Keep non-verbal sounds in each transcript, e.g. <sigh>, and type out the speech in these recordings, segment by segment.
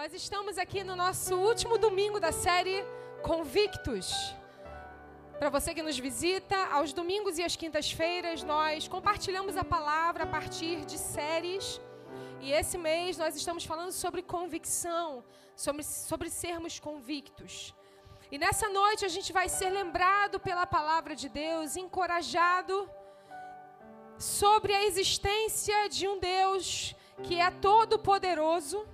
Nós estamos aqui no nosso último domingo da série Convictos. Para você que nos visita, aos domingos e às quintas-feiras nós compartilhamos a palavra a partir de séries. E esse mês nós estamos falando sobre convicção, sobre, sobre sermos convictos. E nessa noite a gente vai ser lembrado pela palavra de Deus, encorajado sobre a existência de um Deus que é todo-poderoso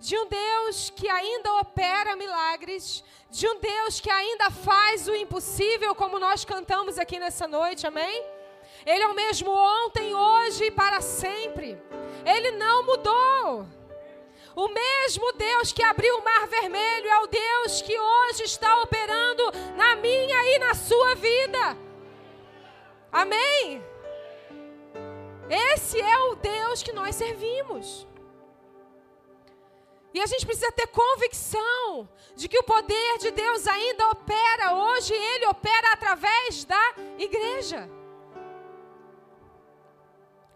de um Deus que ainda opera milagres, de um Deus que ainda faz o impossível, como nós cantamos aqui nessa noite, amém? Ele é o mesmo ontem, hoje e para sempre. Ele não mudou. O mesmo Deus que abriu o mar vermelho é o Deus que hoje está operando na minha e na sua vida. Amém? Esse é o Deus que nós servimos. E a gente precisa ter convicção de que o poder de Deus ainda opera. Hoje ele opera através da igreja.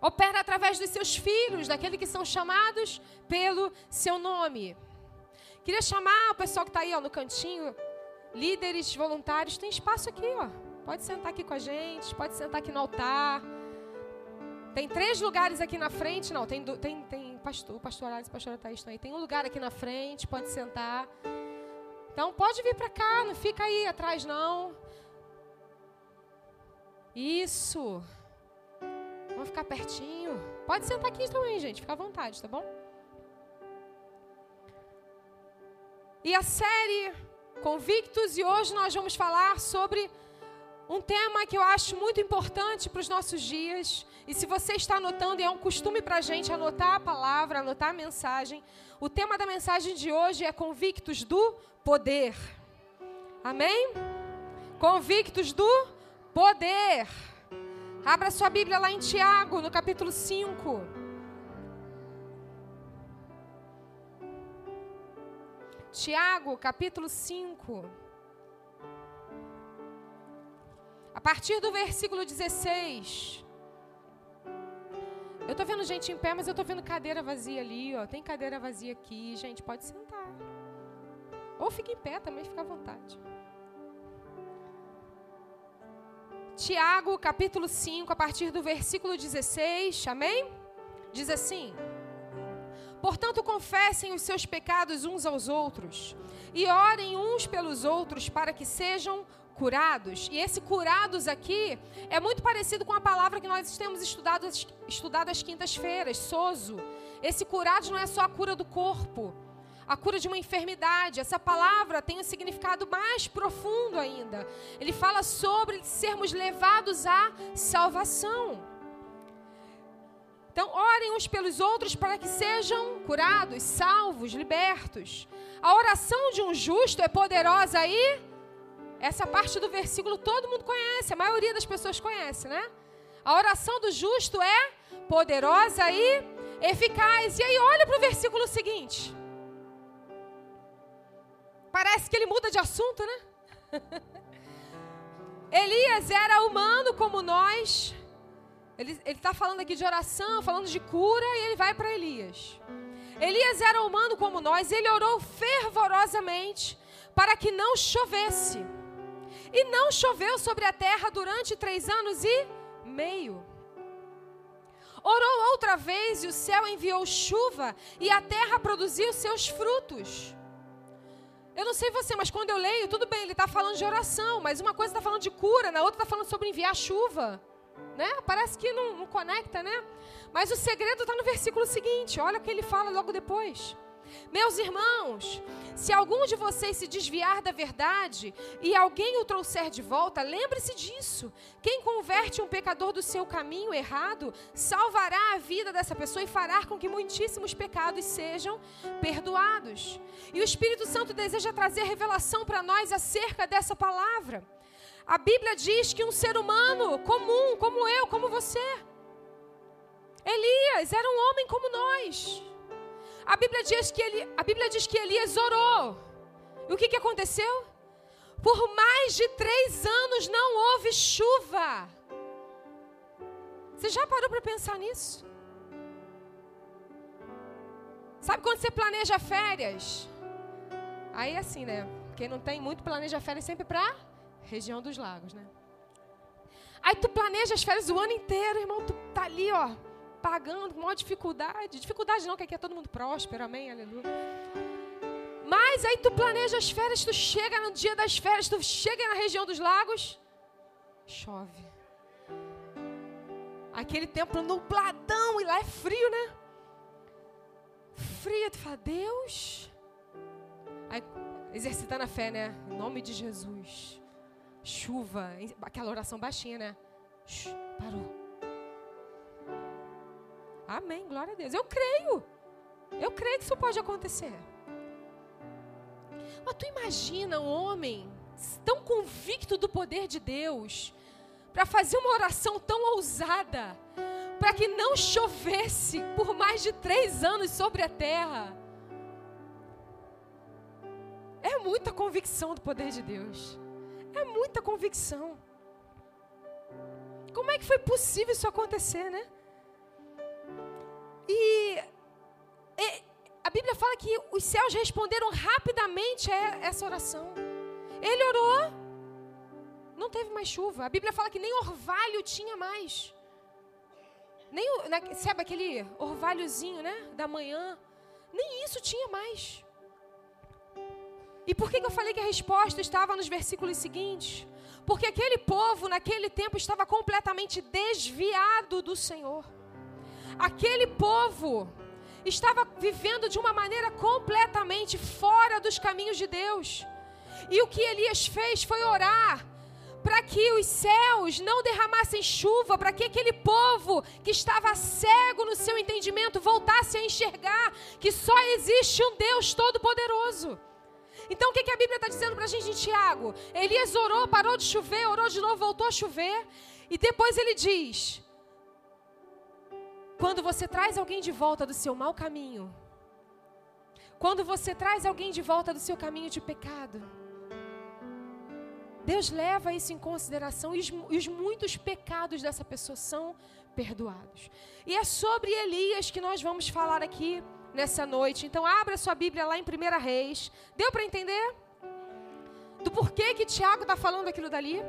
Opera através dos seus filhos, daqueles que são chamados pelo seu nome. Queria chamar o pessoal que está aí ó, no cantinho, líderes voluntários, tem espaço aqui, ó. Pode sentar aqui com a gente, pode sentar aqui no altar. Tem três lugares aqui na frente, não, tem, tem, tem pastor, pastor Alice pastor Thaís estão aí. Tem um lugar aqui na frente, pode sentar. Então pode vir para cá, não fica aí atrás não. Isso. Vamos ficar pertinho. Pode sentar aqui também, gente, fica à vontade, tá bom? E a série Convictos e hoje nós vamos falar sobre um tema que eu acho muito importante para os nossos dias, e se você está anotando, e é um costume para a gente anotar a palavra, anotar a mensagem, o tema da mensagem de hoje é convictos do poder. Amém? Convictos do poder. Abra sua Bíblia lá em Tiago, no capítulo 5. Tiago, capítulo 5. A partir do versículo 16. Eu estou vendo gente em pé, mas eu estou vendo cadeira vazia ali, ó. Tem cadeira vazia aqui, gente, pode sentar. Ou fica em pé também, fica à vontade. Tiago, capítulo 5, a partir do versículo 16, amém? Diz assim: Portanto, confessem os seus pecados uns aos outros e orem uns pelos outros para que sejam curados. E esse curados aqui é muito parecido com a palavra que nós temos estudado, estudado às quintas-feiras, sozo. Esse curados não é só a cura do corpo, a cura de uma enfermidade. Essa palavra tem um significado mais profundo ainda. Ele fala sobre sermos levados à salvação. Então, orem uns pelos outros para que sejam curados, salvos, libertos. A oração de um justo é poderosa e essa parte do versículo todo mundo conhece, a maioria das pessoas conhece, né? A oração do justo é poderosa e eficaz. E aí, olha para o versículo seguinte. Parece que ele muda de assunto, né? <laughs> Elias era humano como nós. Ele está falando aqui de oração, falando de cura, e ele vai para Elias. Elias era humano como nós, ele orou fervorosamente para que não chovesse. E não choveu sobre a terra durante três anos e meio. Orou outra vez e o céu enviou chuva e a terra produziu seus frutos. Eu não sei você, mas quando eu leio, tudo bem, ele está falando de oração, mas uma coisa está falando de cura, na outra está falando sobre enviar chuva. Né? Parece que não, não conecta, né? Mas o segredo está no versículo seguinte, olha o que ele fala logo depois. Meus irmãos, se algum de vocês se desviar da verdade e alguém o trouxer de volta, lembre-se disso. Quem converte um pecador do seu caminho errado, salvará a vida dessa pessoa e fará com que muitíssimos pecados sejam perdoados. E o Espírito Santo deseja trazer revelação para nós acerca dessa palavra. A Bíblia diz que um ser humano comum, como eu, como você, Elias era um homem como nós. A Bíblia diz que, ele, a Bíblia diz que Elias orou. E o que, que aconteceu? Por mais de três anos não houve chuva. Você já parou para pensar nisso? Sabe quando você planeja férias? Aí assim, né? Quem não tem muito planeja férias sempre pra região dos lagos, né? Aí tu planeja as férias o ano inteiro, irmão, tu tá ali, ó, pagando com maior dificuldade. Dificuldade não, que aqui é todo mundo próspero, amém, aleluia. Mas aí tu planeja as férias, tu chega no dia das férias, tu chega na região dos lagos, chove. Aquele tempo nubladão e lá é frio, né? Frio, tu fala, Deus. Aí, exercitando a fé, né? Em nome de Jesus. Chuva, aquela oração baixinha, né? Shhh, parou. Amém, glória a Deus. Eu creio. Eu creio que isso pode acontecer. Mas tu imagina um homem tão convicto do poder de Deus para fazer uma oração tão ousada para que não chovesse por mais de três anos sobre a terra. É muita convicção do poder de Deus. É muita convicção. Como é que foi possível isso acontecer, né? E, e a Bíblia fala que os céus responderam rapidamente a essa oração. Ele orou, não teve mais chuva. A Bíblia fala que nem orvalho tinha mais. Nem, sabe aquele orvalhozinho, né? Da manhã. Nem isso tinha mais. E por que, que eu falei que a resposta estava nos versículos seguintes? Porque aquele povo, naquele tempo, estava completamente desviado do Senhor. Aquele povo estava vivendo de uma maneira completamente fora dos caminhos de Deus. E o que Elias fez foi orar para que os céus não derramassem chuva, para que aquele povo que estava cego no seu entendimento voltasse a enxergar que só existe um Deus Todo-Poderoso. Então o que, a Bíblia está dizendo para a gente em Tiago? Elias orou, parou de chover, orou de novo, voltou a chover, e depois ele diz: quando você traz alguém de volta do seu mau caminho, quando você traz alguém de volta do seu caminho de pecado, Deus leva isso em consideração e os, os, muitos pecados dessa pessoa são perdoados. E é sobre Elias que nós vamos falar aqui nessa noite. Então, abra sua Bíblia lá em 1 Reis. Deu para entender? Do porquê que Tiago está falando aquilo dali?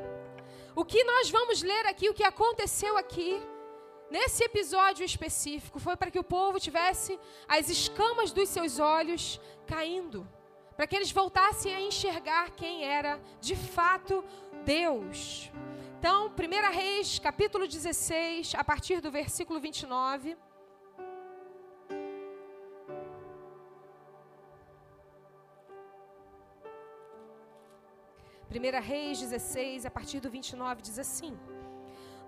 O que nós vamos ler aqui, o que aconteceu aqui, nesse episódio específico, foi para que o povo tivesse as escamas dos seus olhos caindo para que eles voltassem a enxergar quem era de fato Deus. Então, 1 Reis, capítulo 16, a partir do versículo 29. Primeira Reis 16, a partir do 29, diz assim: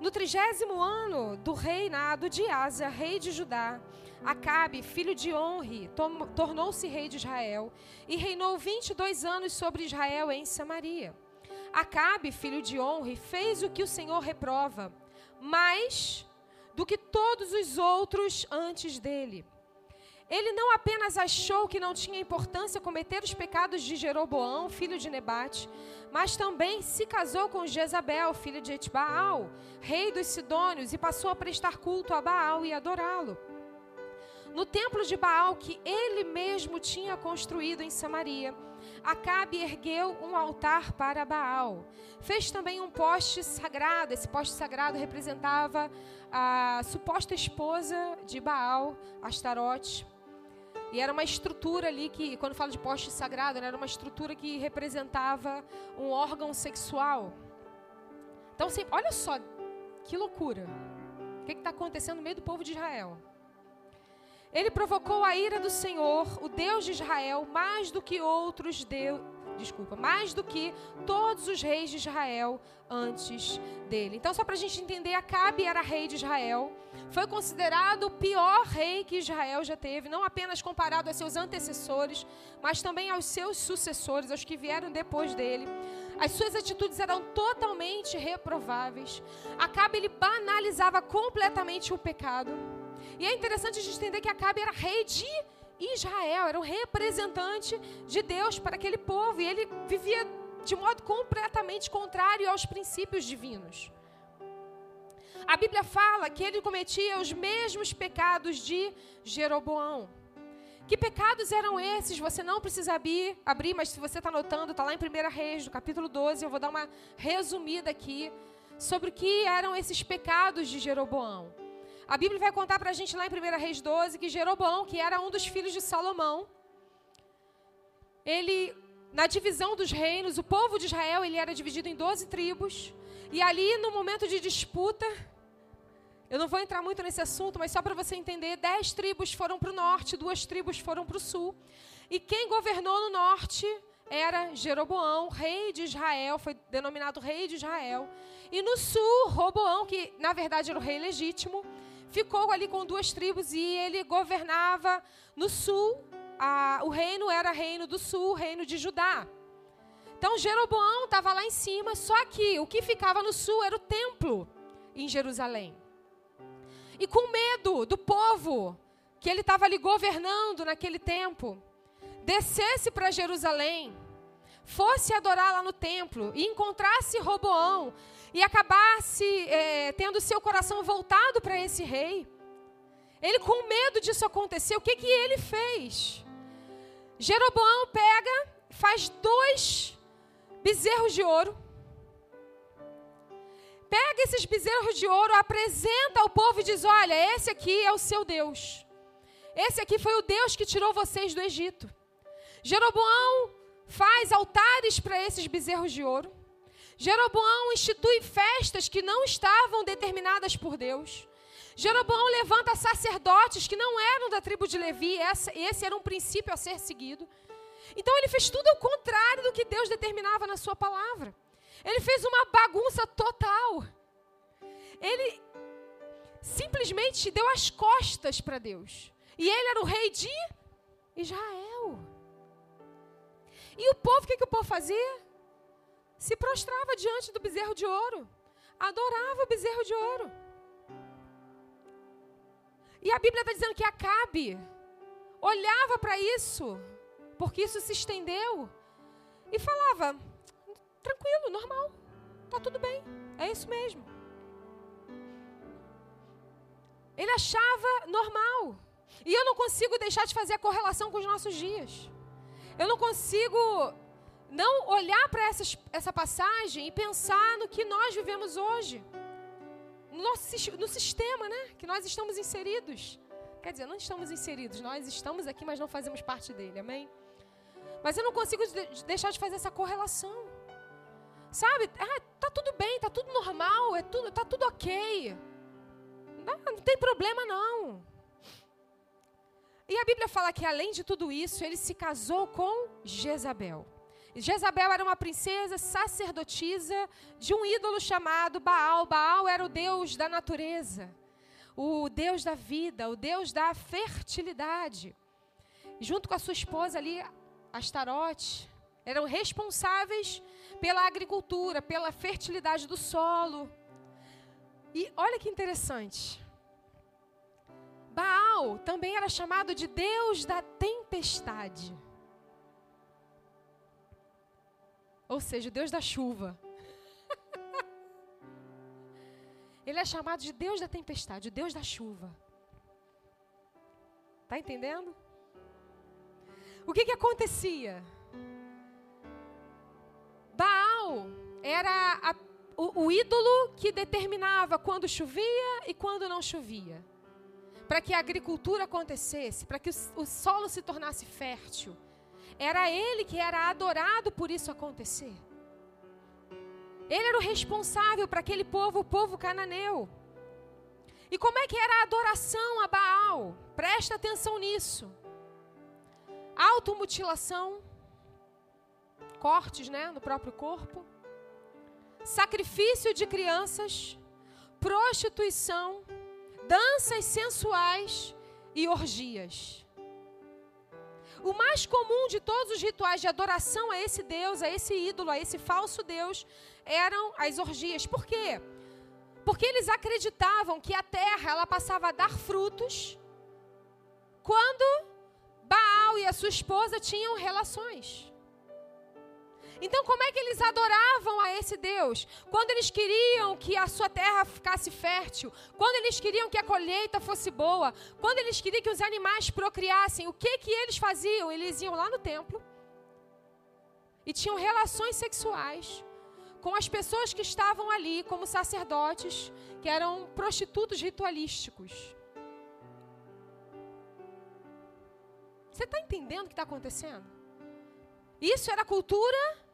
No trigésimo ano do reinado de Asa, rei de Judá, Acabe, filho de Onre, tornou-se rei de Israel e reinou 22 anos sobre Israel em Samaria. Acabe, filho de Onre, fez o que o Senhor reprova, mais do que todos os outros antes dele. Ele não apenas achou que não tinha importância cometer os pecados de Jeroboão, filho de Nebate, mas também se casou com Jezabel, filha de Etbaal, rei dos Sidônios, e passou a prestar culto a Baal e adorá-lo. No templo de Baal que ele mesmo tinha construído em Samaria, Acabe ergueu um altar para Baal. Fez também um poste sagrado. Esse poste sagrado representava a suposta esposa de Baal, Astarote. E era uma estrutura ali que, quando falo de poste sagrado, era uma estrutura que representava um órgão sexual. Então, olha só que loucura. O que está acontecendo no meio do povo de Israel? Ele provocou a ira do Senhor, o Deus de Israel, mais do que outros deu, desculpa, mais do que todos os reis de Israel antes dele. Então, só para a gente entender, Acabe era rei de Israel, foi considerado o pior rei que Israel já teve, não apenas comparado a seus antecessores, mas também aos seus sucessores, aos que vieram depois dele. As suas atitudes eram totalmente reprováveis. Acabe ele banalizava completamente o pecado. E é interessante a gente entender que Acabe era rei de Israel, era o representante de Deus para aquele povo. E ele vivia de modo completamente contrário aos princípios divinos. A Bíblia fala que ele cometia os mesmos pecados de Jeroboão. Que pecados eram esses? Você não precisa abrir, abrir mas se você está anotando, está lá em 1 Reis, do capítulo 12. Eu vou dar uma resumida aqui sobre o que eram esses pecados de Jeroboão. A Bíblia vai contar para a gente lá em 1 Reis 12 que Jeroboão, que era um dos filhos de Salomão, ele, na divisão dos reinos, o povo de Israel ele era dividido em 12 tribos. E ali, no momento de disputa, eu não vou entrar muito nesse assunto, mas só para você entender, dez tribos foram para o norte, duas tribos foram para o sul. E quem governou no norte era Jeroboão, rei de Israel, foi denominado rei de Israel. E no sul, Roboão, que na verdade era o rei legítimo, ficou ali com duas tribos e ele governava no sul. A, o reino era reino do sul, reino de Judá. Então Jeroboão estava lá em cima, só que o que ficava no sul era o templo em Jerusalém. E com medo do povo que ele estava ali governando naquele tempo, descesse para Jerusalém, fosse adorar lá no templo e encontrasse Roboão e acabasse é, tendo seu coração voltado para esse rei. Ele, com medo disso acontecer, o que, que ele fez? Jeroboão pega, faz dois bezerros de ouro Pega esses bezerros de ouro, apresenta ao povo e diz: Olha, esse aqui é o seu Deus. Esse aqui foi o Deus que tirou vocês do Egito. Jeroboão faz altares para esses bezerros de ouro. Jeroboão institui festas que não estavam determinadas por Deus. Jeroboão levanta sacerdotes que não eram da tribo de Levi, esse era um princípio a ser seguido. Então ele fez tudo ao contrário do que Deus determinava na sua palavra. Ele fez uma bagunça total. Ele simplesmente deu as costas para Deus. E ele era o rei de Israel. E o povo, o que, que o povo fazia? Se prostrava diante do bezerro de ouro. Adorava o bezerro de ouro. E a Bíblia está dizendo que Acabe olhava para isso, porque isso se estendeu, e falava: tranquilo, normal. Tá tudo bem. É isso mesmo. Ele achava normal. E eu não consigo deixar de fazer a correlação com os nossos dias. Eu não consigo não olhar para essa passagem e pensar no que nós vivemos hoje. No, nosso, no sistema né, que nós estamos inseridos. Quer dizer, não estamos inseridos, nós estamos aqui, mas não fazemos parte dele, amém? Mas eu não consigo deixar de fazer essa correlação. Sabe? Ah, tá tudo bem, tá tudo normal, é tudo, tá tudo ok. Não, não tem problema não. E a Bíblia fala que além de tudo isso, ele se casou com Jezabel. Jezabel era uma princesa sacerdotisa de um ídolo chamado Baal. Baal era o deus da natureza, o deus da vida, o deus da fertilidade. Junto com a sua esposa ali, Astarote, eram responsáveis pela agricultura, pela fertilidade do solo. E olha que interessante. Baal também era chamado de Deus da tempestade. Ou seja, o Deus da chuva. Ele é chamado de Deus da tempestade, o Deus da chuva. Está entendendo? O que, que acontecia? Baal era a, o, o ídolo que determinava quando chovia e quando não chovia. Para que a agricultura acontecesse, para que o, o solo se tornasse fértil. Era ele que era adorado por isso acontecer. Ele era o responsável para aquele povo, o povo cananeu. E como é que era a adoração a Baal? Presta atenção nisso. Automutilação, cortes né, no próprio corpo, sacrifício de crianças, prostituição, danças sensuais e orgias. O mais comum de todos os rituais de adoração a esse Deus, a esse ídolo, a esse falso Deus, eram as orgias. Por quê? Porque eles acreditavam que a terra ela passava a dar frutos quando Baal e a sua esposa tinham relações. Então, como é que eles adoravam a esse Deus? Quando eles queriam que a sua terra ficasse fértil, quando eles queriam que a colheita fosse boa, quando eles queriam que os animais procriassem, o que que eles faziam? Eles iam lá no templo e tinham relações sexuais com as pessoas que estavam ali, como sacerdotes, que eram prostitutos ritualísticos. Você está entendendo o que está acontecendo? Isso era cultura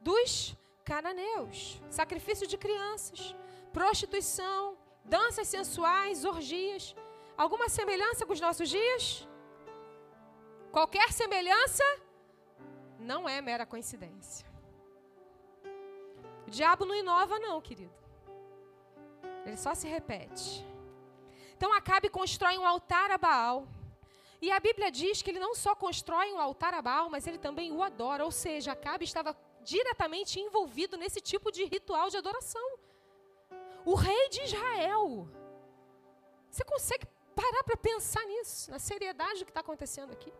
dos cananeus. Sacrifício de crianças, prostituição, danças sensuais, orgias. Alguma semelhança com os nossos dias? Qualquer semelhança não é mera coincidência. O diabo não inova, não, querido. Ele só se repete. Então Acabe constrói um altar a Baal. E a Bíblia diz que ele não só constrói um altar a Baal, mas ele também o adora. Ou seja, Acabe estava diretamente envolvido nesse tipo de ritual de adoração. O rei de Israel. Você consegue parar para pensar nisso, na seriedade do que está acontecendo aqui?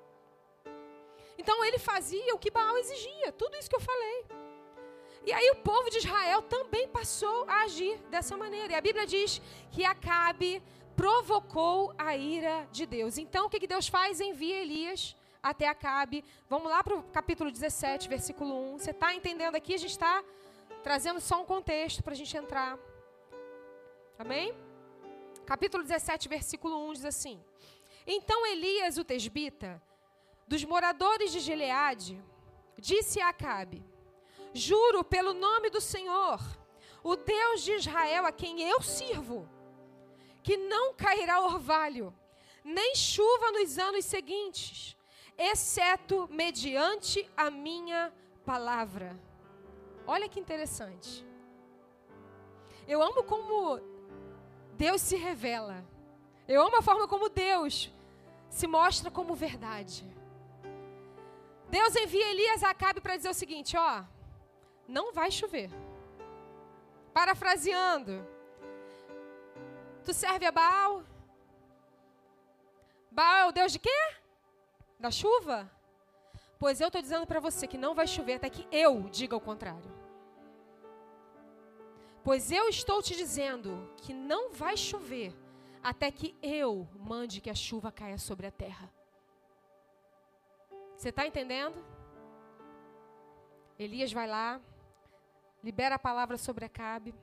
Então ele fazia o que Baal exigia, tudo isso que eu falei. E aí o povo de Israel também passou a agir dessa maneira. E a Bíblia diz que Acabe provocou a ira de Deus. Então o que, que Deus faz? Envia Elias até Acabe. Vamos lá para o capítulo 17, versículo 1. Você está entendendo aqui? A gente está trazendo só um contexto para a gente entrar. Amém? Capítulo 17, versículo 1 diz assim: Então Elias, o tesbita, dos moradores de Gileade, disse a Acabe: Juro pelo nome do Senhor, o Deus de Israel a quem eu sirvo, que não cairá orvalho, nem chuva nos anos seguintes, exceto mediante a minha palavra. Olha que interessante. Eu amo como Deus se revela. Eu amo a forma como Deus se mostra como verdade. Deus envia Elias a Acabe para dizer o seguinte: ó, não vai chover. Parafraseando, tu serve a Baal? Baal é o Deus de quê? Da chuva? Pois eu estou dizendo para você que não vai chover até que eu diga o contrário. Pois eu estou te dizendo que não vai chover até que eu mande que a chuva caia sobre a terra. Você está entendendo? Elias vai lá, libera a palavra sobre Acabe.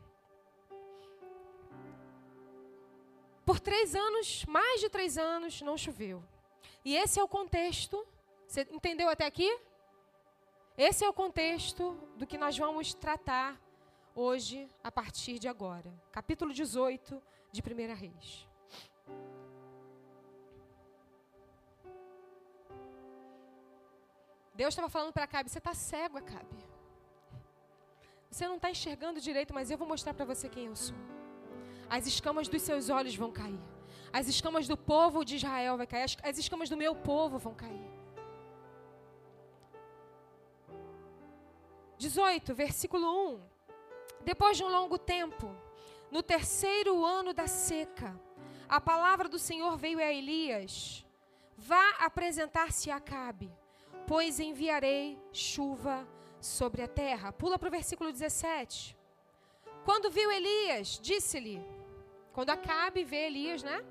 Por três anos, mais de três anos, não choveu. E esse é o contexto. Você entendeu até aqui? Esse é o contexto do que nós vamos tratar hoje, a partir de agora. Capítulo 18 de 1 Reis. Deus estava falando para Acabe: você está cego, Acabe. Você não está enxergando direito, mas eu vou mostrar para você quem eu sou. As escamas dos seus olhos vão cair. As escamas do povo de Israel vai cair. As, as escamas do meu povo vão cair. 18, versículo 1. Depois de um longo tempo, no terceiro ano da seca, a palavra do Senhor veio a Elias: Vá apresentar-se a Acabe, pois enviarei chuva sobre a terra. Pula para o versículo 17. Quando viu Elias, disse-lhe: Quando Acabe vê Elias, né?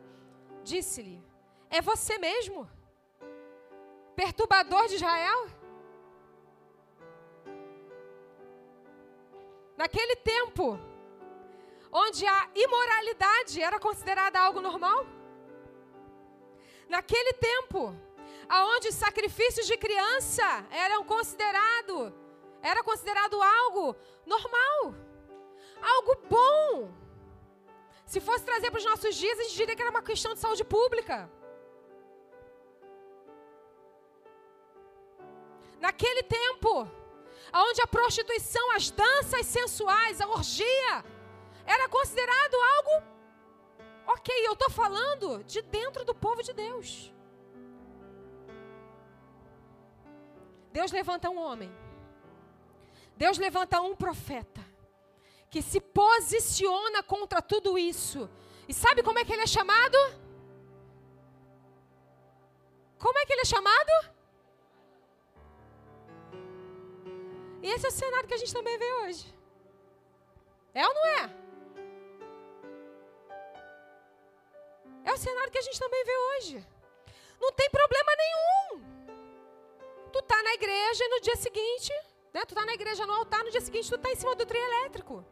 Disse-lhe: É você mesmo? Perturbador de Israel? Naquele tempo, onde a imoralidade era considerada algo normal, naquele tempo, aonde sacrifícios de criança eram considerado era considerado algo normal, algo bom. Se fosse trazer para os nossos dias, a gente diria que era uma questão de saúde pública. Naquele tempo, onde a prostituição, as danças sensuais, a orgia, era considerado algo ok. Eu estou falando de dentro do povo de Deus. Deus levanta um homem. Deus levanta um profeta que se posiciona contra tudo isso. E sabe como é que ele é chamado? Como é que ele é chamado? E esse é o cenário que a gente também vê hoje. É ou não é? É o cenário que a gente também vê hoje. Não tem problema nenhum. Tu tá na igreja e no dia seguinte, né? Tu tá na igreja no altar, no dia seguinte tu tá em cima do trio elétrico.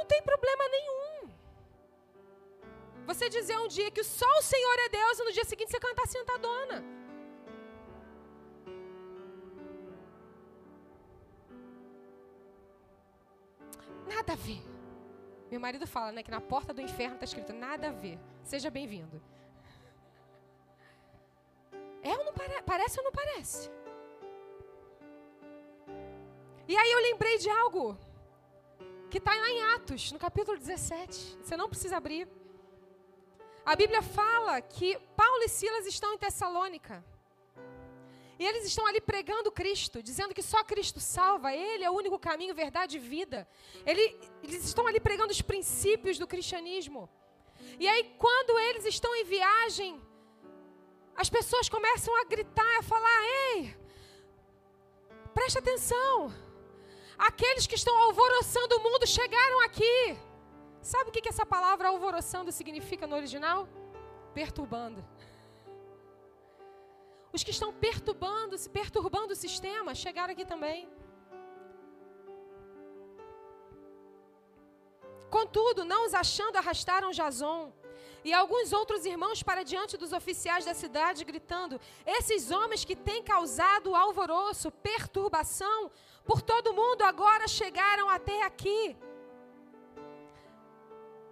Não tem problema nenhum. Você dizer um dia que só o Senhor é Deus e no dia seguinte você cantar sentadona. Nada a ver. Meu marido fala, né, que na porta do inferno está escrito nada a ver. Seja bem-vindo. É ou não pare parece ou não parece? E aí eu lembrei de algo que está lá em Atos, no capítulo 17. Você não precisa abrir. A Bíblia fala que Paulo e Silas estão em Tessalônica. E eles estão ali pregando Cristo, dizendo que só Cristo salva, Ele é o único caminho, verdade e vida. Ele, eles estão ali pregando os princípios do cristianismo. E aí, quando eles estão em viagem, as pessoas começam a gritar, a falar: Ei, preste atenção. Aqueles que estão alvoroçando o mundo chegaram aqui. Sabe o que, que essa palavra alvoroçando significa no original? Perturbando. Os que estão perturbando, se perturbando o sistema, chegaram aqui também. Contudo, não os achando, arrastaram Jason e alguns outros irmãos para diante dos oficiais da cidade, gritando: Esses homens que têm causado alvoroço, perturbação por todo mundo, agora chegaram até aqui.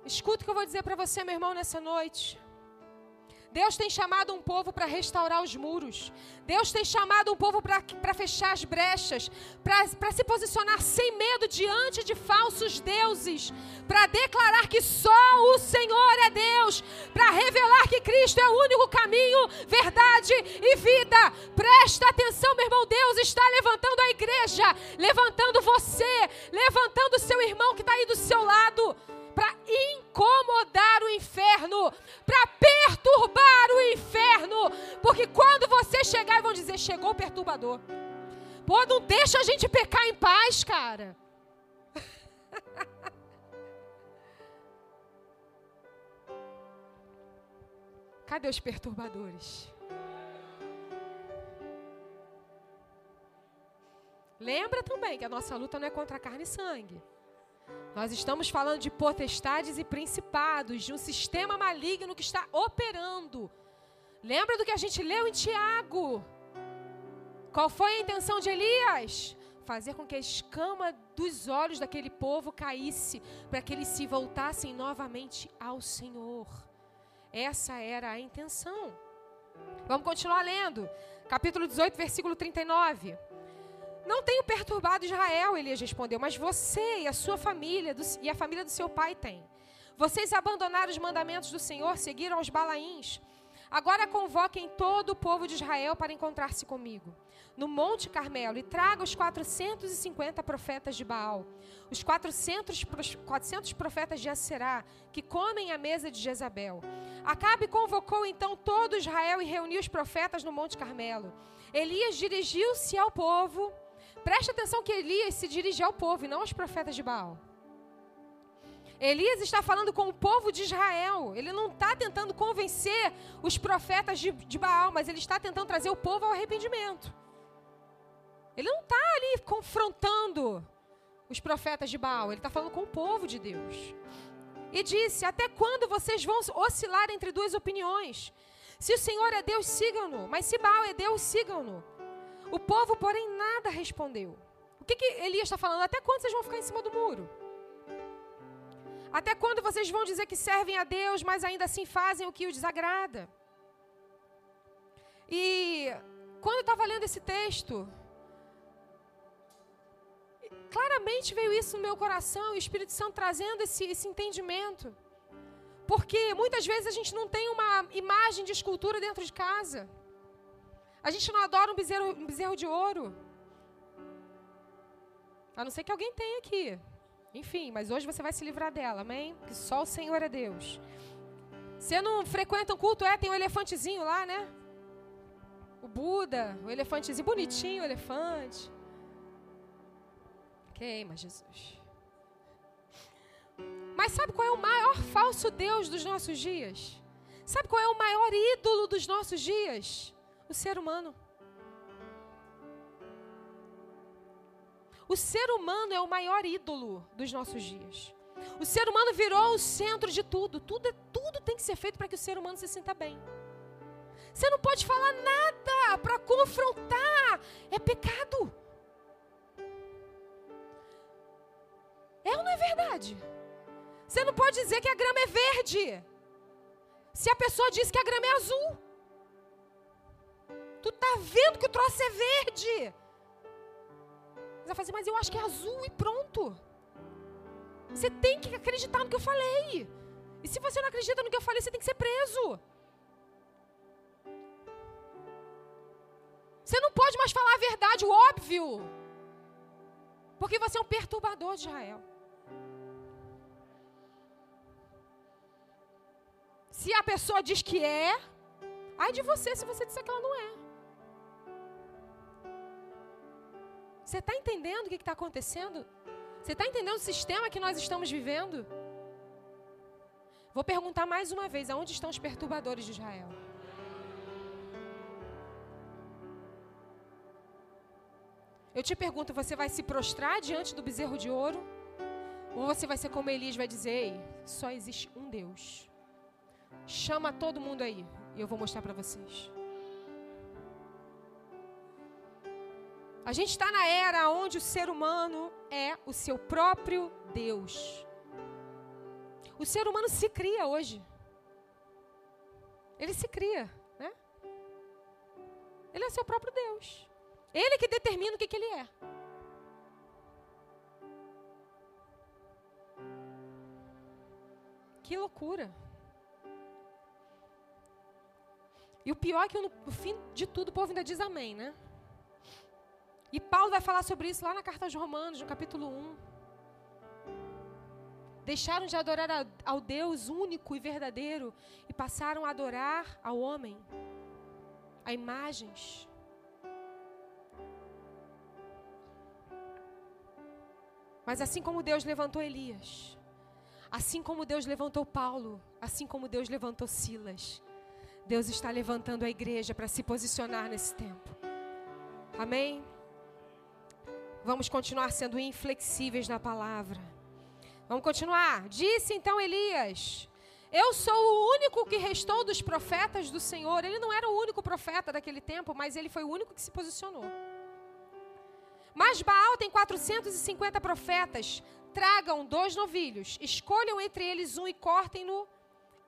Escuta o que eu vou dizer para você, meu irmão, nessa noite. Deus tem chamado um povo para restaurar os muros. Deus tem chamado um povo para fechar as brechas, para se posicionar sem medo diante de falsos deuses, para declarar que só o Senhor é Deus, para revelar que Cristo é o único caminho, verdade e vida. Presta atenção, meu irmão. Deus está levantando a igreja, levantando você, levantando seu irmão que está aí do seu lado para incomodar o inferno, para perturbar o inferno. Porque quando você chegar, vão dizer: chegou o perturbador. Pô, não deixa a gente pecar em paz, cara. <laughs> Cadê os perturbadores? Lembra também que a nossa luta não é contra carne e sangue. Nós estamos falando de potestades e principados, de um sistema maligno que está operando. Lembra do que a gente leu em Tiago? Qual foi a intenção de Elias? Fazer com que a escama dos olhos daquele povo caísse, para que eles se voltassem novamente ao Senhor. Essa era a intenção. Vamos continuar lendo. Capítulo 18, versículo 39. Não tenho perturbado Israel, Elias respondeu, mas você e a sua família do, e a família do seu pai têm. Vocês abandonaram os mandamentos do Senhor, seguiram os balaíns. Agora convoquem todo o povo de Israel para encontrar-se comigo no Monte Carmelo e traga os 450 profetas de Baal, os 400, 400 profetas de Aserá, que comem a mesa de Jezabel. Acabe convocou então todo Israel e reuniu os profetas no Monte Carmelo. Elias dirigiu-se ao povo Preste atenção que Elias se dirige ao povo e não aos profetas de Baal. Elias está falando com o povo de Israel. Ele não está tentando convencer os profetas de, de, Baal, mas ele está tentando trazer o povo ao arrependimento. Ele não está ali confrontando os profetas de Baal. Ele está falando com o povo de Deus. E disse: Até quando vocês vão oscilar entre duas opiniões? Se o Senhor é Deus, sigam-no. Mas se Baal é Deus, sigam-no. O povo, porém, nada respondeu. O que, que Elias está falando? Até quando vocês vão ficar em cima do muro? Até quando vocês vão dizer que servem a Deus, mas ainda assim fazem o que o desagrada? E quando eu estava lendo esse texto, claramente veio isso no meu coração, o Espírito Santo trazendo esse, esse entendimento. Porque muitas vezes a gente não tem uma imagem de escultura dentro de casa. A gente não adora um bezerro, um bezerro de ouro. A não ser que alguém tenha aqui. Enfim, mas hoje você vai se livrar dela, amém? Que só o Senhor é Deus. Você não frequenta um culto, é? Tem um elefantezinho lá, né? O Buda, o elefantezinho, bonitinho o elefante. Queima, Jesus. Mas sabe qual é o maior falso Deus dos nossos dias? Sabe qual é o maior ídolo dos nossos dias? O ser humano. O ser humano é o maior ídolo dos nossos dias. O ser humano virou o centro de tudo. Tudo, tudo tem que ser feito para que o ser humano se sinta bem. Você não pode falar nada para confrontar. É pecado. É ou não é verdade? Você não pode dizer que a grama é verde. Se a pessoa diz que a grama é azul. Tu tá vendo que o troço é verde. Você vai fazer, mas eu acho que é azul e pronto. Você tem que acreditar no que eu falei. E se você não acredita no que eu falei, você tem que ser preso. Você não pode mais falar a verdade, o óbvio. Porque você é um perturbador de Israel. Se a pessoa diz que é, ai de você se você disser que ela não é. Você está entendendo o que está acontecendo? Você está entendendo o sistema que nós estamos vivendo? Vou perguntar mais uma vez: aonde estão os perturbadores de Israel? Eu te pergunto: você vai se prostrar diante do bezerro de ouro? Ou você vai ser como Elias vai dizer: Ei, só existe um Deus? Chama todo mundo aí e eu vou mostrar para vocês. A gente está na era onde o ser humano é o seu próprio Deus. O ser humano se cria hoje. Ele se cria, né? Ele é seu próprio Deus. Ele que determina o que, que ele é. Que loucura. E o pior é que no fim de tudo o povo ainda diz amém, né? E Paulo vai falar sobre isso lá na carta aos Romanos, no capítulo 1. Deixaram de adorar ao Deus único e verdadeiro e passaram a adorar ao homem, a imagens. Mas assim como Deus levantou Elias, assim como Deus levantou Paulo, assim como Deus levantou Silas, Deus está levantando a igreja para se posicionar nesse tempo. Amém? Vamos continuar sendo inflexíveis na palavra. Vamos continuar. Disse então Elias: Eu sou o único que restou dos profetas do Senhor. Ele não era o único profeta daquele tempo, mas ele foi o único que se posicionou. Mas Baal tem 450 profetas. Tragam dois novilhos, escolham entre eles um e cortem-no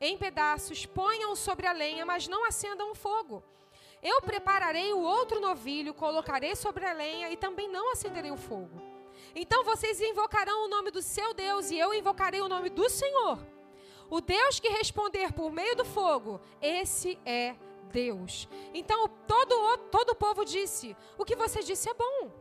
em pedaços, ponham sobre a lenha, mas não acendam o fogo. Eu prepararei o outro novilho, colocarei sobre a lenha e também não acenderei o fogo. Então vocês invocarão o nome do seu Deus e eu invocarei o nome do Senhor. O Deus que responder por meio do fogo, esse é Deus. Então todo, todo o povo disse: O que você disse é bom.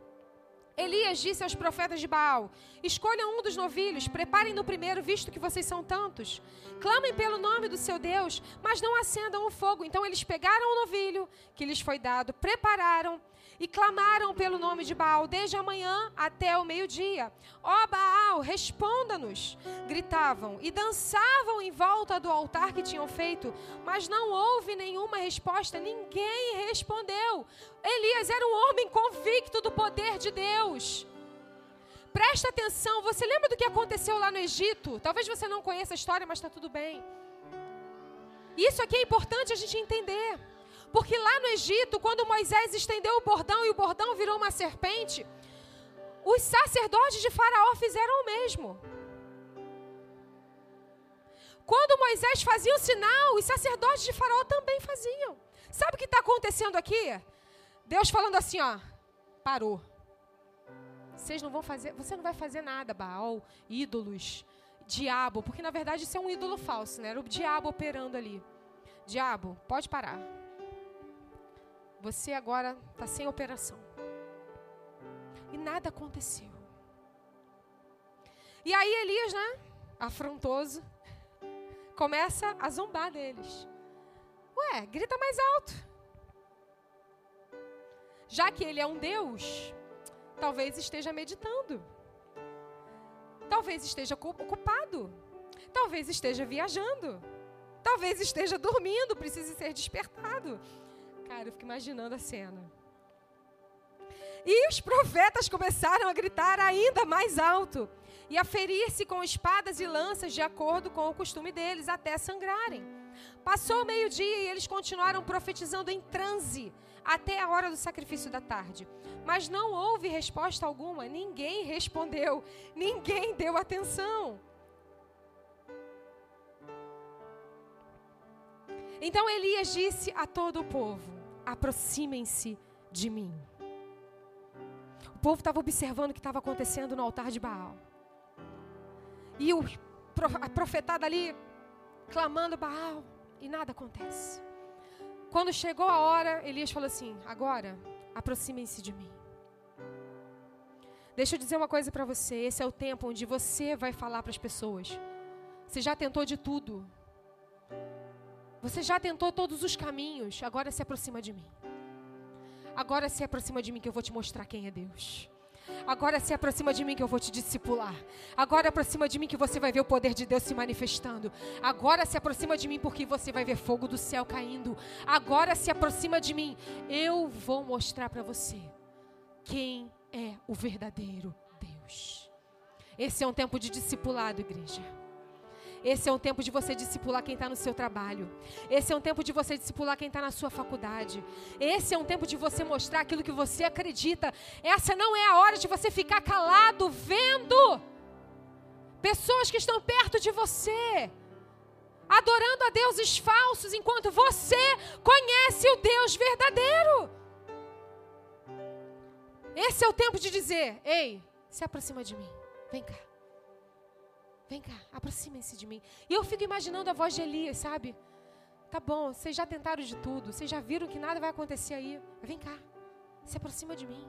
Elias disse aos profetas de Baal: Escolham um dos novilhos, preparem no primeiro, visto que vocês são tantos. Clamem pelo nome do seu Deus, mas não acendam o fogo. Então eles pegaram o novilho que lhes foi dado, prepararam e clamaram pelo nome de Baal desde a manhã até o meio-dia. Ó oh, Baal, responda-nos! Gritavam e dançavam em volta do altar que tinham feito, mas não houve nenhuma resposta, ninguém respondeu. Elias era um homem convicto do poder de Deus. Presta atenção, você lembra do que aconteceu lá no Egito? Talvez você não conheça a história, mas está tudo bem. Isso aqui é importante a gente entender. Porque lá no Egito, quando Moisés estendeu o bordão e o bordão virou uma serpente, os sacerdotes de Faraó fizeram o mesmo. Quando Moisés fazia o sinal, os sacerdotes de Faraó também faziam. Sabe o que está acontecendo aqui? Deus falando assim, ó, parou. Vocês não vão fazer, você não vai fazer nada, Baal, ídolos, diabo, porque na verdade isso é um ídolo falso, né? Era o diabo operando ali. Diabo, pode parar. Você agora está sem operação. E nada aconteceu. E aí Elias, né, afrontoso, começa a zombar deles. Ué, grita mais alto. já que ele é um Deus, talvez esteja meditando. Talvez esteja ocupado. Talvez esteja viajando. Talvez esteja dormindo, precise ser despertado. Cara, eu fico imaginando a cena. E os profetas começaram a gritar ainda mais alto e a ferir-se com espadas e lanças de acordo com o costume deles, até sangrarem. Passou o meio-dia e eles continuaram profetizando em transe até a hora do sacrifício da tarde. Mas não houve resposta alguma, ninguém respondeu, ninguém deu atenção. Então Elias disse a todo o povo: aproximem-se de mim. O povo estava observando o que estava acontecendo no altar de Baal. E o, a profetada ali clamando Baal e nada acontece. Quando chegou a hora, Elias falou assim: agora aproximem-se de mim. Deixa eu dizer uma coisa para você: esse é o tempo onde você vai falar para as pessoas. Você já tentou de tudo. Você já tentou todos os caminhos. Agora se aproxima de mim. Agora se aproxima de mim que eu vou te mostrar quem é Deus. Agora se aproxima de mim que eu vou te discipular. Agora aproxima de mim que você vai ver o poder de Deus se manifestando. Agora se aproxima de mim porque você vai ver fogo do céu caindo. Agora se aproxima de mim. Eu vou mostrar para você quem é o verdadeiro Deus. Esse é um tempo de discipulado, igreja. Esse é um tempo de você discipular quem está no seu trabalho. Esse é um tempo de você discipular quem está na sua faculdade. Esse é um tempo de você mostrar aquilo que você acredita. Essa não é a hora de você ficar calado vendo pessoas que estão perto de você adorando a deuses falsos enquanto você conhece o Deus verdadeiro. Esse é o tempo de dizer: ei, se aproxima de mim, vem cá. Vem cá, aproximem-se de mim. E eu fico imaginando a voz de Elias, sabe? Tá bom, vocês já tentaram de tudo, vocês já viram que nada vai acontecer aí. Vem cá, se aproxima de mim.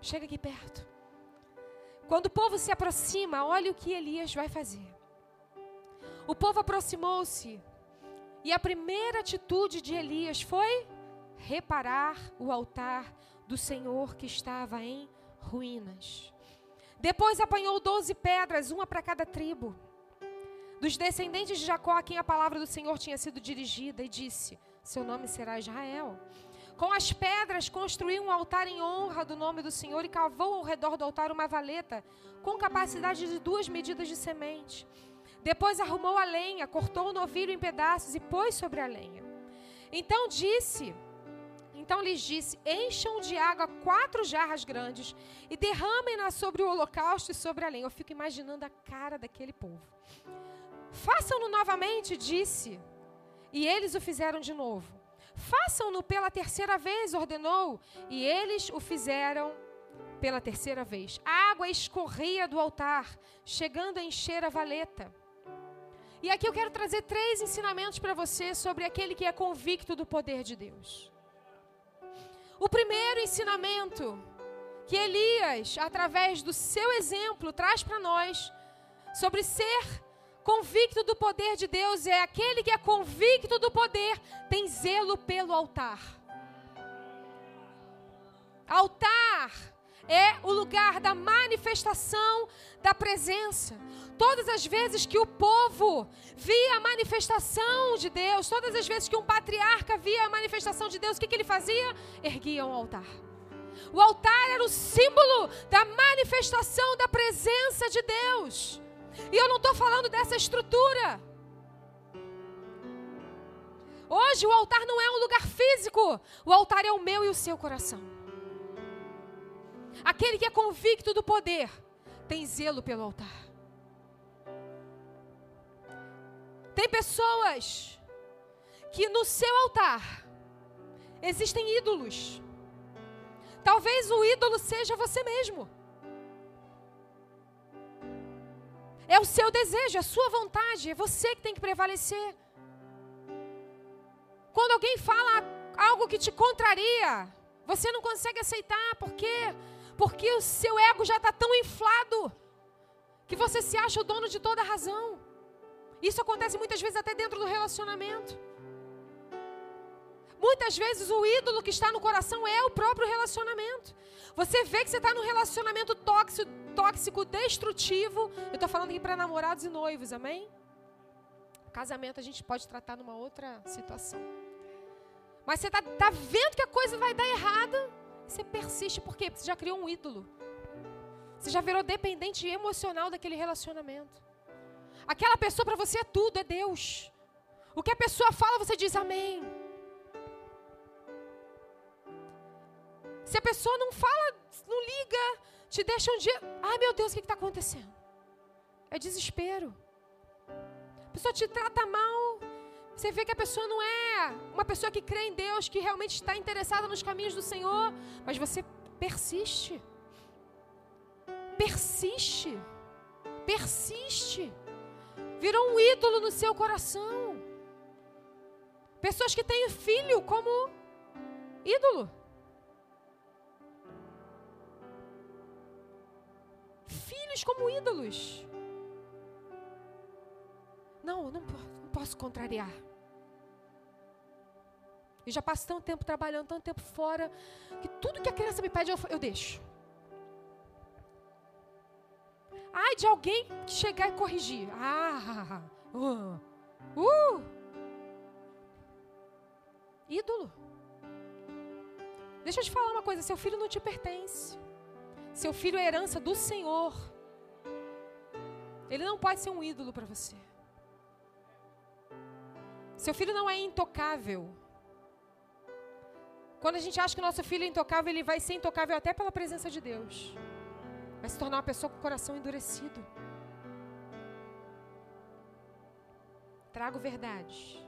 Chega aqui perto. Quando o povo se aproxima, olha o que Elias vai fazer. O povo aproximou-se e a primeira atitude de Elias foi reparar o altar do Senhor que estava em ruínas. Depois apanhou doze pedras, uma para cada tribo, dos descendentes de Jacó, a quem a palavra do Senhor tinha sido dirigida, e disse: Seu nome será Israel. Com as pedras construiu um altar em honra do nome do Senhor e cavou ao redor do altar uma valeta com capacidade de duas medidas de semente. Depois arrumou a lenha, cortou o novilho em pedaços e pôs sobre a lenha. Então disse então lhes disse: Encham de água quatro jarras grandes e derramem-na sobre o holocausto e sobre a lenha. Eu fico imaginando a cara daquele povo. Façam-no novamente, disse. E eles o fizeram de novo. Façam-no pela terceira vez, ordenou. E eles o fizeram pela terceira vez. A água escorria do altar, chegando a encher a valeta. E aqui eu quero trazer três ensinamentos para você sobre aquele que é convicto do poder de Deus. O primeiro ensinamento que Elias, através do seu exemplo, traz para nós sobre ser convicto do poder de Deus é aquele que é convicto do poder, tem zelo pelo altar. Altar é o lugar da manifestação da presença. Todas as vezes que o povo via a manifestação de Deus, todas as vezes que um patriarca via a manifestação de Deus, o que, que ele fazia? Erguia um altar. O altar era o símbolo da manifestação da presença de Deus. E eu não estou falando dessa estrutura. Hoje o altar não é um lugar físico, o altar é o meu e o seu coração. Aquele que é convicto do poder tem zelo pelo altar. Tem pessoas que no seu altar existem ídolos. Talvez o ídolo seja você mesmo. É o seu desejo, é a sua vontade, é você que tem que prevalecer. Quando alguém fala algo que te contraria, você não consegue aceitar, por quê? Porque o seu ego já está tão inflado que você se acha o dono de toda a razão. Isso acontece muitas vezes até dentro do relacionamento. Muitas vezes o ídolo que está no coração é o próprio relacionamento. Você vê que você está num relacionamento tóxico, tóxico, destrutivo. Eu estou falando aqui para namorados e noivos, amém? Casamento a gente pode tratar numa outra situação. Mas você está tá vendo que a coisa vai dar errada. Você persiste? Porque você já criou um ídolo. Você já virou dependente emocional daquele relacionamento. Aquela pessoa para você é tudo, é Deus. O que a pessoa fala, você diz amém. Se a pessoa não fala, não liga, te deixa um dia. Ai meu Deus, o que está acontecendo? É desespero. A pessoa te trata mal. Você vê que a pessoa não é uma pessoa que crê em Deus, que realmente está interessada nos caminhos do Senhor. Mas você persiste. Persiste. Persiste. Virou um ídolo no seu coração. Pessoas que têm filho como ídolo. filhos como ídolos. Não, não, não posso contrariar. Eu já passo tanto tempo trabalhando, tanto tempo fora, que tudo que a criança me pede eu, eu deixo. Ai, de alguém chegar e corrigir. Ah, uh, uh. Ídolo. Deixa eu te falar uma coisa: seu filho não te pertence. Seu filho é herança do Senhor. Ele não pode ser um ídolo para você. Seu filho não é intocável. Quando a gente acha que o nosso filho é intocável, ele vai ser intocável até pela presença de Deus. Vai se tornar uma pessoa com o coração endurecido. Trago verdade.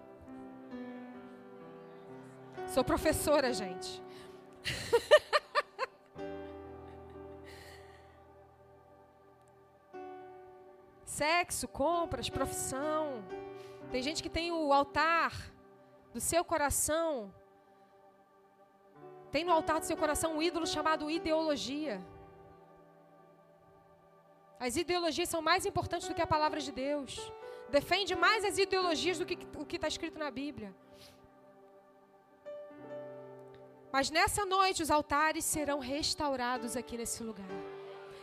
Sou professora, gente. <laughs> Sexo, compras, profissão. Tem gente que tem o altar do seu coração. Tem no altar do seu coração um ídolo chamado ideologia. As ideologias são mais importantes do que a palavra de Deus. Defende mais as ideologias do que o que está escrito na Bíblia. Mas nessa noite os altares serão restaurados aqui nesse lugar.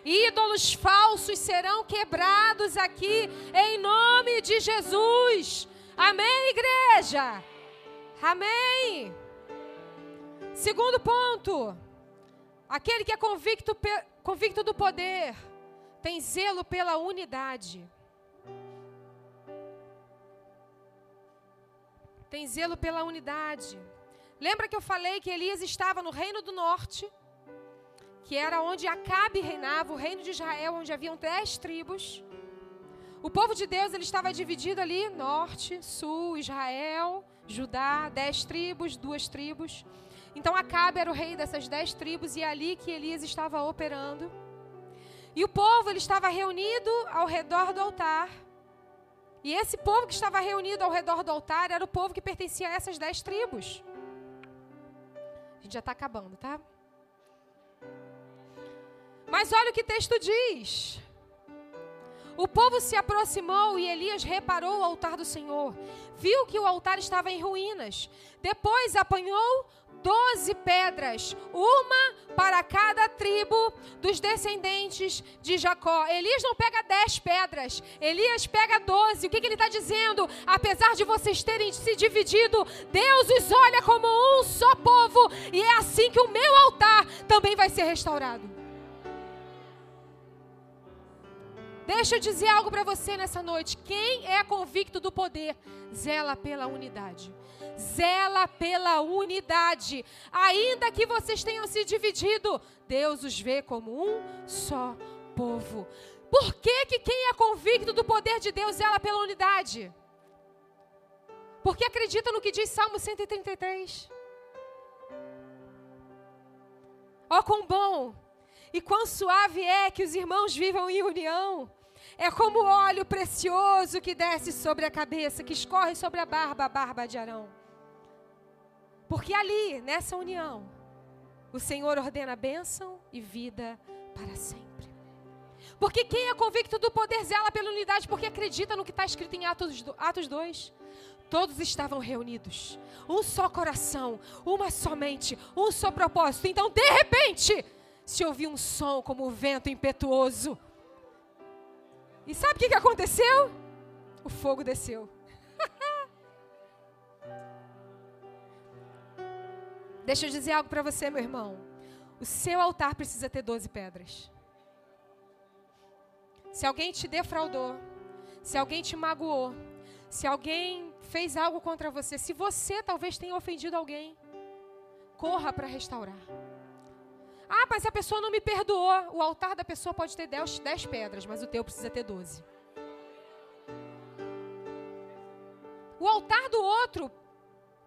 Ídolos falsos serão quebrados aqui em nome de Jesus. Amém, igreja? Amém. Segundo ponto. Aquele que é convicto, convicto do poder tem zelo pela unidade. Tem zelo pela unidade. Lembra que eu falei que Elias estava no reino do norte? que era onde Acabe reinava, o reino de Israel, onde haviam dez tribos. O povo de Deus ele estava dividido ali, norte, sul, Israel, Judá, dez tribos, duas tribos. Então Acabe era o rei dessas dez tribos e é ali que Elias estava operando. E o povo ele estava reunido ao redor do altar. E esse povo que estava reunido ao redor do altar era o povo que pertencia a essas dez tribos. A gente já está acabando, tá? Mas olha o que o texto diz. O povo se aproximou e Elias reparou o altar do Senhor. Viu que o altar estava em ruínas. Depois apanhou doze pedras, uma para cada tribo dos descendentes de Jacó. Elias não pega dez pedras, Elias pega doze. O que, que ele está dizendo? Apesar de vocês terem se dividido, Deus os olha como um só povo, e é assim que o meu altar também vai ser restaurado. Deixa eu dizer algo para você nessa noite. Quem é convicto do poder, zela pela unidade. Zela pela unidade. Ainda que vocês tenham se dividido, Deus os vê como um só povo. Por que, que quem é convicto do poder de Deus zela pela unidade? Porque acredita no que diz Salmo 133. Ó, oh, quão bom e quão suave é que os irmãos vivam em união. É como óleo precioso que desce sobre a cabeça, que escorre sobre a barba, a barba de Arão. Porque ali, nessa união, o Senhor ordena bênção e vida para sempre. Porque quem é convicto do poder zela pela unidade, porque acredita no que está escrito em Atos, Atos 2. Todos estavam reunidos, um só coração, uma só mente, um só propósito. Então, de repente, se ouviu um som como o vento impetuoso. E sabe o que, que aconteceu? O fogo desceu. <laughs> Deixa eu dizer algo para você, meu irmão. O seu altar precisa ter 12 pedras. Se alguém te defraudou, se alguém te magoou, se alguém fez algo contra você, se você talvez tenha ofendido alguém, corra para restaurar. Ah, mas a pessoa não me perdoou. O altar da pessoa pode ter 10, 10 pedras, mas o teu precisa ter 12. O altar do outro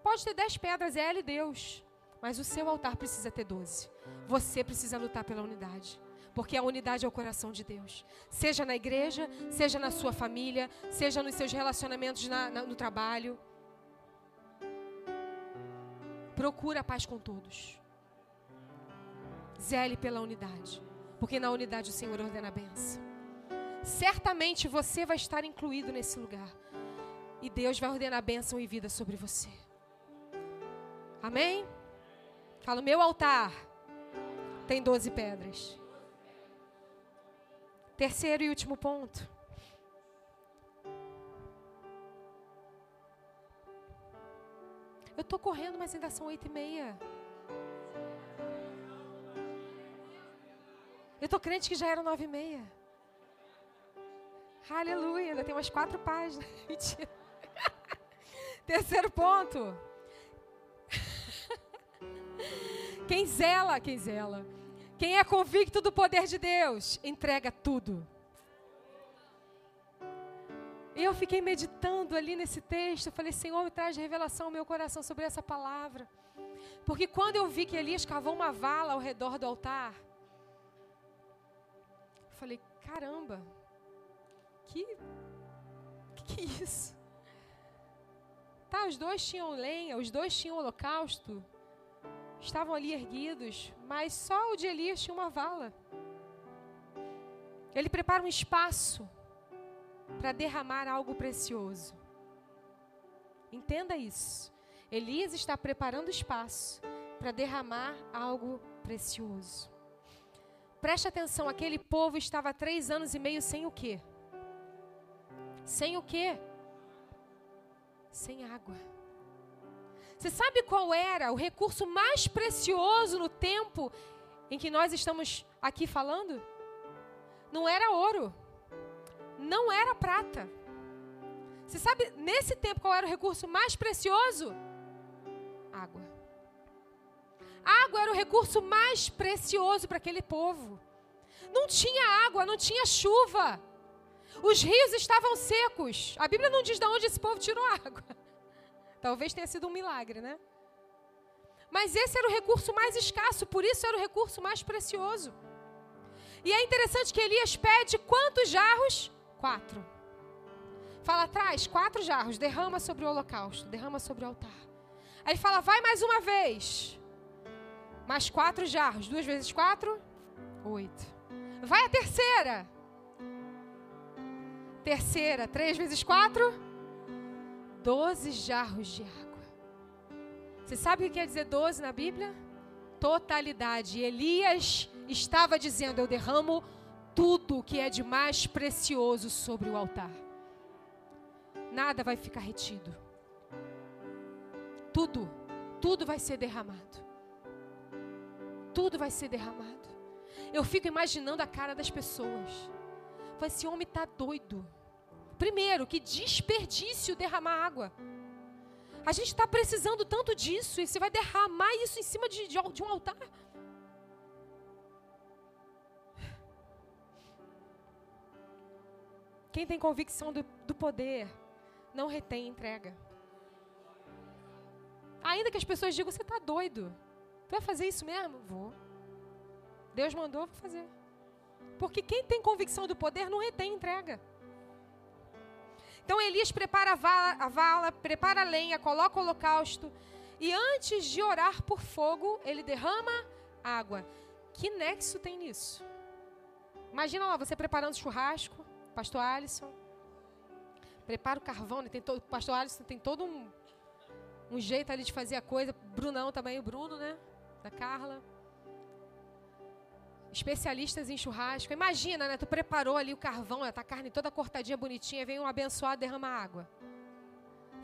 pode ter 10 pedras, é ele Deus. Mas o seu altar precisa ter 12. Você precisa lutar pela unidade. Porque a unidade é o coração de Deus. Seja na igreja, seja na sua família, seja nos seus relacionamentos na, na, no trabalho. Procura a paz com todos. Zele pela unidade. Porque na unidade o Senhor ordena a benção. Certamente você vai estar incluído nesse lugar. E Deus vai ordenar bênção e vida sobre você. Amém? Fala, meu altar tem 12 pedras. Terceiro e último ponto. Eu estou correndo, mas ainda são oito e meia. Eu estou crente que já eram nove e meia. Aleluia, ainda tem umas quatro páginas. <laughs> Mentira. Terceiro ponto. Quem zela, quem zela. Quem é convicto do poder de Deus, entrega tudo. Eu fiquei meditando ali nesse texto, eu falei, Senhor, me traz revelação ao meu coração sobre essa palavra. Porque quando eu vi que Elias cavou uma vala ao redor do altar, eu falei, caramba, que, que, que é isso? Tá, os dois tinham lenha, os dois tinham holocausto, estavam ali erguidos, mas só o de Elias tinha uma vala. Ele prepara um espaço para derramar algo precioso. Entenda isso. Elias está preparando espaço para derramar algo precioso. Preste atenção, aquele povo estava três anos e meio sem o quê? Sem o quê? Sem água. Você sabe qual era o recurso mais precioso no tempo em que nós estamos aqui falando? Não era ouro, não era prata. Você sabe nesse tempo qual era o recurso mais precioso? Água. Água era o recurso mais precioso para aquele povo. Não tinha água, não tinha chuva. Os rios estavam secos. A Bíblia não diz de onde esse povo tirou água. <laughs> Talvez tenha sido um milagre, né? Mas esse era o recurso mais escasso, por isso era o recurso mais precioso. E é interessante que Elias pede quantos jarros? Quatro. Fala atrás, quatro jarros, derrama sobre o holocausto, derrama sobre o altar. Aí fala, vai mais uma vez. Mais quatro jarros, duas vezes quatro, oito. Vai a terceira. Terceira, três vezes quatro, doze jarros de água. Você sabe o que quer dizer doze na Bíblia? Totalidade. Elias estava dizendo: Eu derramo tudo que é de mais precioso sobre o altar. Nada vai ficar retido. Tudo, tudo vai ser derramado. Tudo vai ser derramado. Eu fico imaginando a cara das pessoas. Esse homem está doido. Primeiro, que desperdício derramar água. A gente está precisando tanto disso e você vai derramar isso em cima de, de, de um altar. Quem tem convicção do, do poder não retém entrega. Ainda que as pessoas digam, você está doido. Tu vai fazer isso mesmo? Vou. Deus mandou, vou fazer. Porque quem tem convicção do poder não retém entrega. Então Elias prepara a vala, a vala, prepara a lenha, coloca o holocausto. E antes de orar por fogo, ele derrama água. Que nexo tem nisso? Imagina lá, você preparando churrasco, pastor Alisson. Prepara o carvão, né? tem todo, pastor Alisson tem todo um, um jeito ali de fazer a coisa. Brunão também, o Bruno, né? Da Carla. Especialistas em churrasco. Imagina, né? Tu preparou ali o carvão, tá carne toda cortadinha, bonitinha, vem um abençoado derrama água.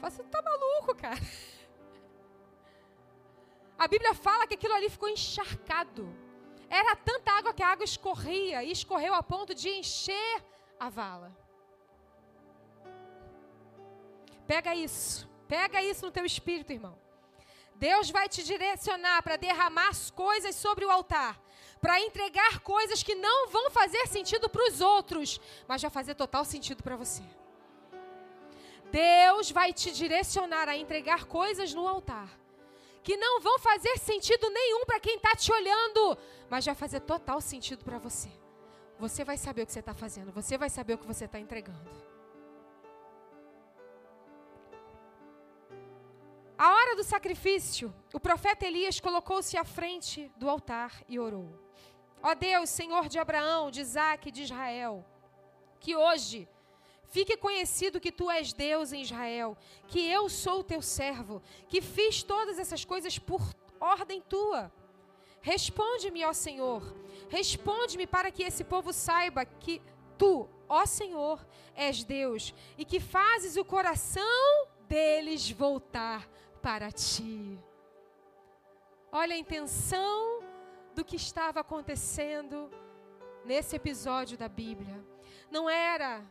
Fala assim, tá maluco, cara? <laughs> A Bíblia fala que aquilo ali ficou encharcado. Era tanta água que a água escorria e escorreu a ponto de encher a vala. Pega isso, pega isso no teu espírito, irmão. Deus vai te direcionar para derramar as coisas sobre o altar, para entregar coisas que não vão fazer sentido para os outros, mas vai fazer total sentido para você. Deus vai te direcionar a entregar coisas no altar que não vão fazer sentido nenhum para quem está te olhando, mas vai fazer total sentido para você. Você vai saber o que você está fazendo, você vai saber o que você está entregando. A hora do sacrifício, o profeta Elias colocou-se à frente do altar e orou. Ó Deus, Senhor de Abraão, de Isaac e de Israel, que hoje Fique conhecido que tu és Deus em Israel, que eu sou teu servo, que fiz todas essas coisas por ordem tua. Responde-me, ó Senhor, responde-me para que esse povo saiba que tu, ó Senhor, és Deus e que fazes o coração deles voltar para ti. Olha a intenção do que estava acontecendo nesse episódio da Bíblia. Não era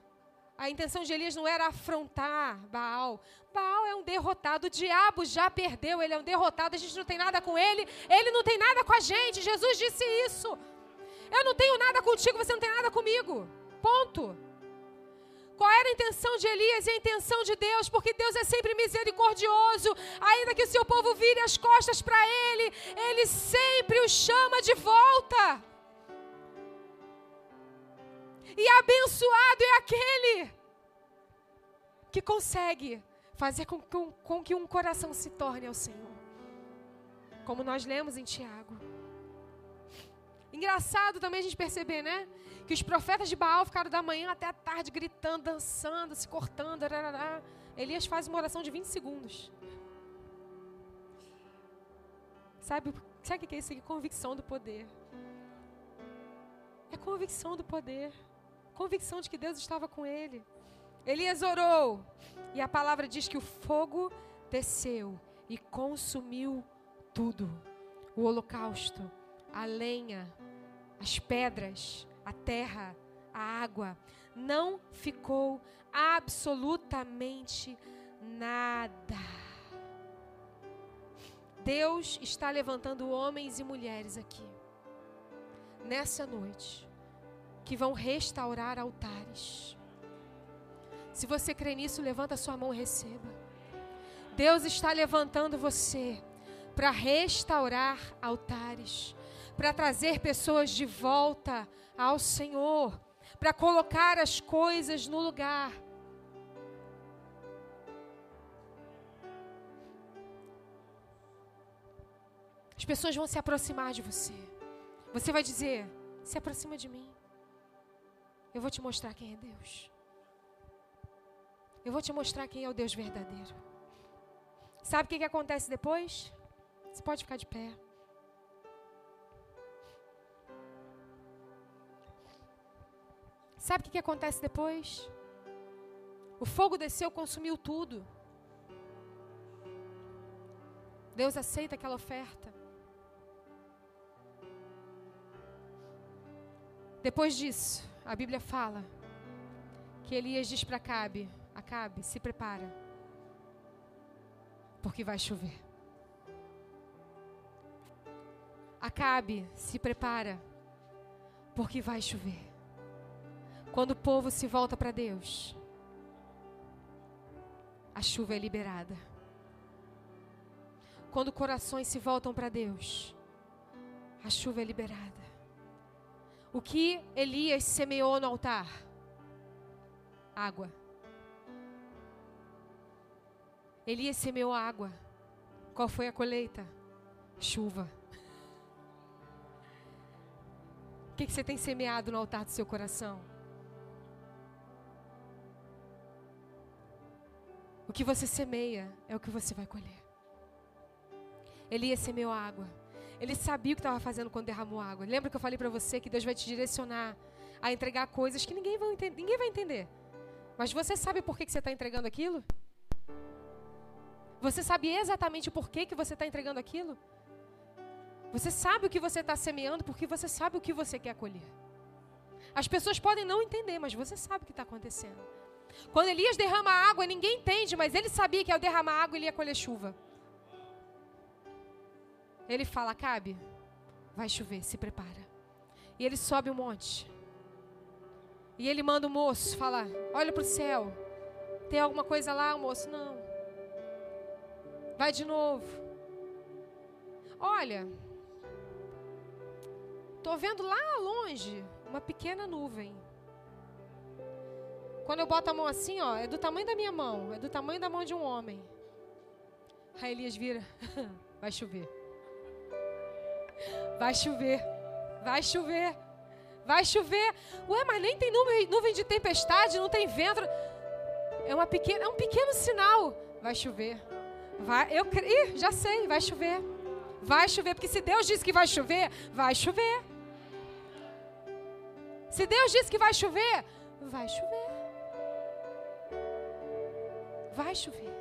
a intenção de Elias não era afrontar Baal. Baal é um derrotado, o diabo já perdeu, ele é um derrotado, a gente não tem nada com ele, ele não tem nada com a gente. Jesus disse isso. Eu não tenho nada contigo, você não tem nada comigo. Ponto. Qual era a intenção de Elias e a intenção de Deus? Porque Deus é sempre misericordioso. Ainda que o seu povo vire as costas para Ele, Ele sempre o chama de volta. E abençoado é aquele que consegue fazer com, com, com que um coração se torne ao Senhor. Como nós lemos em Tiago. Engraçado também a gente perceber, né? Que os profetas de Baal ficaram da manhã até a tarde gritando, dançando, se cortando. Rarará. Elias faz uma oração de 20 segundos. Sabe, sabe o que é isso aqui? Convicção do poder. É convicção do poder convicção de que Deus estava com ele. Elias orou, e a palavra diz que o fogo desceu e consumiu tudo: o holocausto, a lenha, as pedras, a terra, a água. Não ficou absolutamente nada. Deus está levantando homens e mulheres aqui, nessa noite que vão restaurar altares. Se você crê nisso, levanta sua mão e receba. Deus está levantando você para restaurar altares, para trazer pessoas de volta ao Senhor, para colocar as coisas no lugar. As pessoas vão se aproximar de você. Você vai dizer: se aproxima de mim. Eu vou te mostrar quem é Deus. Eu vou te mostrar quem é o Deus verdadeiro. Sabe o que, que acontece depois? Você pode ficar de pé. Sabe o que, acontece depois? O fogo desceu, consumiu tudo. Deus aceita aquela oferta. Depois disso, a Bíblia fala que Elias diz para Acabe: Acabe, se prepara, porque vai chover. Acabe, se prepara, porque vai chover. Quando o povo se volta para Deus, a chuva é liberada. Quando corações se voltam para Deus, a chuva é liberada. O que Elias semeou no altar? Água. Elias semeou água. Qual foi a colheita? Chuva. que, que você tem semeado no altar do seu coração? O que você semeia é o que você vai colher. Elias semeou água. Ele sabia o que estava fazendo quando derramou água. Lembra que eu falei para você que Deus vai te direcionar a entregar coisas que ninguém vai, ninguém vai entender. Mas você sabe por que, que você está entregando aquilo? Você sabe exatamente por que, que você está entregando aquilo? Você sabe o que você está semeando porque você sabe o que você quer colher. As pessoas podem não entender, mas você sabe o que está acontecendo. Quando Elias derrama água, ninguém entende, mas ele sabia que ao derramar água ele ia colher chuva. Ele fala: Cabe, vai chover, se prepara. E ele sobe o um monte. E ele manda o moço falar: Olha para o céu. Tem alguma coisa lá? Moço: Não. Vai de novo. Olha, estou vendo lá longe uma pequena nuvem. Quando eu boto a mão assim, ó, é do tamanho da minha mão, é do tamanho da mão de um homem. Aí Elias vira: <laughs> Vai chover. Vai chover. Vai chover. Vai chover. Ué, mas nem tem nuvem, nuvem de tempestade, não tem vento. É, uma pequena, é um pequeno sinal. Vai chover. Vai, eu Ih, já sei, vai chover. Vai chover, porque se Deus disse que vai chover, vai chover. Se Deus disse que vai chover, vai chover. Vai chover.